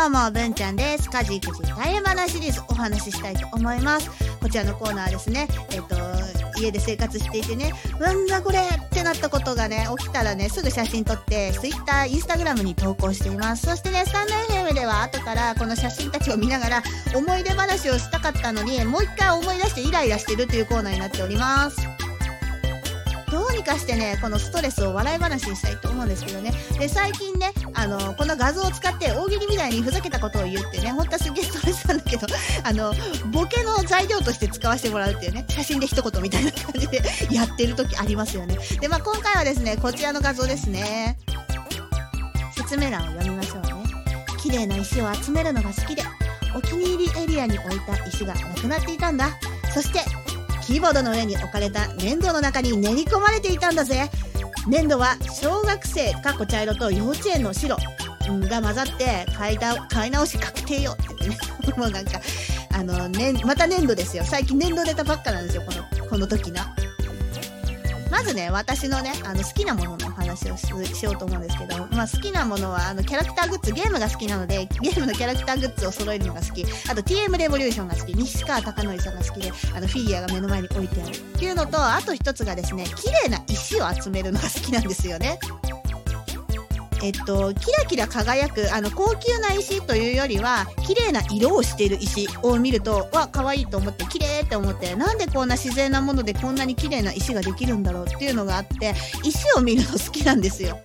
どうも、文ちゃんです。家事育児大変話シリーズお話ししたいと思います。こちらのコーナーですね、えっ、と、家で生活していてね、なんだこれってなったことがね、起きたらね、すぐ写真撮って、Twitter、Instagram に投稿しています。そしてね、スタンド FM では後からこの写真たちを見ながら、思い出話をしたかったのに、もう一回思い出してイライラしてるというコーナーになっております。どうにかしてね、このストレスを笑い話にしたいと思うんですけどね。で、最近ね、あの、この画像を使って大喜利みたいにふざけたことを言ってね、本当はすげえストレスなんだけど、あの、ボケの材料として使わせてもらうっていうね、写真で一言みたいな感じでやってる時ありますよね。で、まあ今回はですね、こちらの画像ですね。説明欄を読みましょうね。綺麗な石を集めるのが好きで、お気に入りエリアに置いた石がなくなっていたんだ。そして、キーボードの上に置かれた粘土の中に練り込まれていたんだぜ。粘土は小学生かっこ茶色と幼稚園の白。が混ざって買い買い直し確定よって言ってね。もうなんかあの、ね、また粘土ですよ。最近粘土出たばっかなんですよこのこの時の。まずね私のねあの好きなもののお話をししようと思うんですけど、まあ、好きなものはあのキャラクターグッズゲームが好きなのでゲームのキャラクターグッズを揃えるのが好き。あと TM レボリューションが好き。西川貴教さんが好きであのフィギュアが目の前に置いてある。っていうのとあと一つがですね綺麗な石を集めるのが好きなんですよね。えっと、キラキラ輝く、あの、高級な石というよりは、綺麗な色をしている石を見ると、わ、可愛いと思って、綺麗って思って、なんでこんな自然なものでこんなに綺麗な石ができるんだろうっていうのがあって、石を見るの好きなんですよ。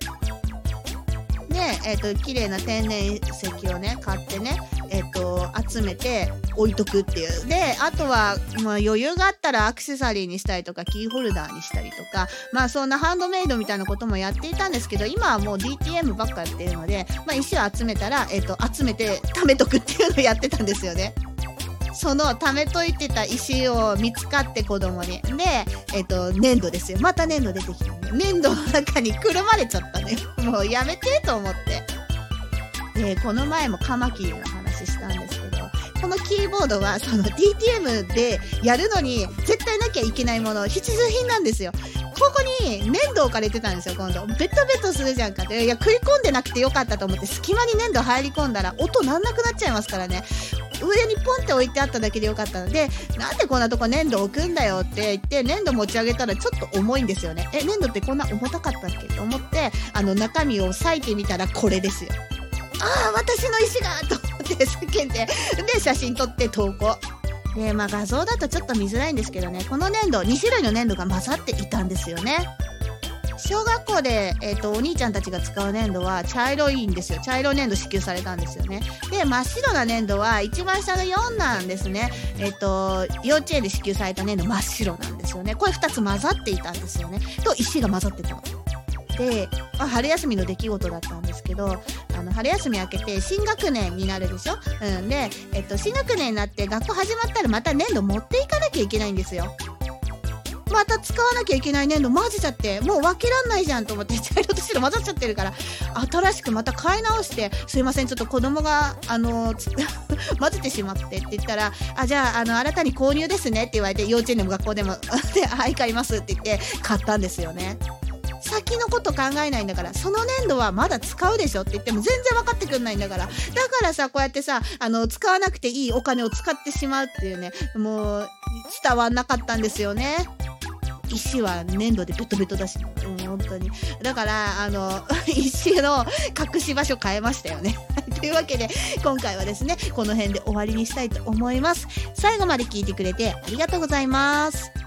で、えっと、綺麗な天然石をね、買ってね、えっと、集めて置いとくっていう。で、あとは、まあ余裕があったらアクセサリーにしたりとか、キーホルダーにしたりとか、まあそんなハンドメイドみたいなこともやっていたんですけど、今はもう DTM ばっかやってるので、まあ石を集めたら、えっと、集めて貯めとくっていうのをやってたんですよね。その貯めといてた石を見つかって子供に。で、えっ、と、粘土ですよ。また粘土出てきたね。粘土の中にくるまれちゃったね。もうやめてと思って。で、この前もカマキリの話したんですけど、このキーボードはその DTM でやるのに絶対なきゃいけないもの、必需品なんですよ。ここに粘土置かれてたんですよ、今度。ベトベトするじゃんかって。いや、食い込んでなくてよかったと思って、隙間に粘土入り込んだら音なんなくなっちゃいますからね。上にポンって置いてあっただけでよかったので、なんでこんなとこ粘土置くんだよって言って、粘土持ち上げたらちょっと重いんですよね。え、粘土ってこんな重たかったっけ？と思って、あの中身を裂いてみたらこれですよ。ああ、私の石がとって叫んで、で、写真撮って投稿。で、まあ画像だとちょっと見づらいんですけどね、この粘土、2種類の粘土が混ざっていたんですよね。小学校で、えっ、と、お兄ちゃんたちが使う粘土は茶色いんですよ。茶色粘土支給されたんですよね。で、真っ白な粘土は一番下の4なんですね。えっ、と、幼稚園で支給された粘土真っ白なんですよね。これ2つ混ざっていたんですよね。と、石が混ざってたの。で、まあ、春休みの出来事だったんですけど、あの、春休み明けて新学年になるでしょ？うんで、えっと、新学年になって学校始まったらまた粘土持っていかなきゃいけないんですよ。また使わなきゃいけない粘土混ぜちゃって、もう分けらんないじゃんと思って、茶色と白混ざっちゃってるから、新しくまた買い直して、すいません、ちょっと子供が、あの、混ぜてしまってって言ったら、あ、じゃあ、あの、新たに購入ですねって言われて、幼稚園でも学校でも、ではい、買いますって言って、買ったんですよね。先のこと考えないんだから、その粘土はまだ使うでしょって言っても全然分かってくんないんだから。だからさ、こうやってさ、あの、使わなくていいお金を使ってしまうっていうね、もう、伝わんなかったんですよね。石は粘土でベトベトだし、うん、本当に。だから、あの、石の隠し場所変えましたよね。というわけで、今回はですね、この辺で終わりにしたいと思います。最後まで聞いてくれてありがとうございます。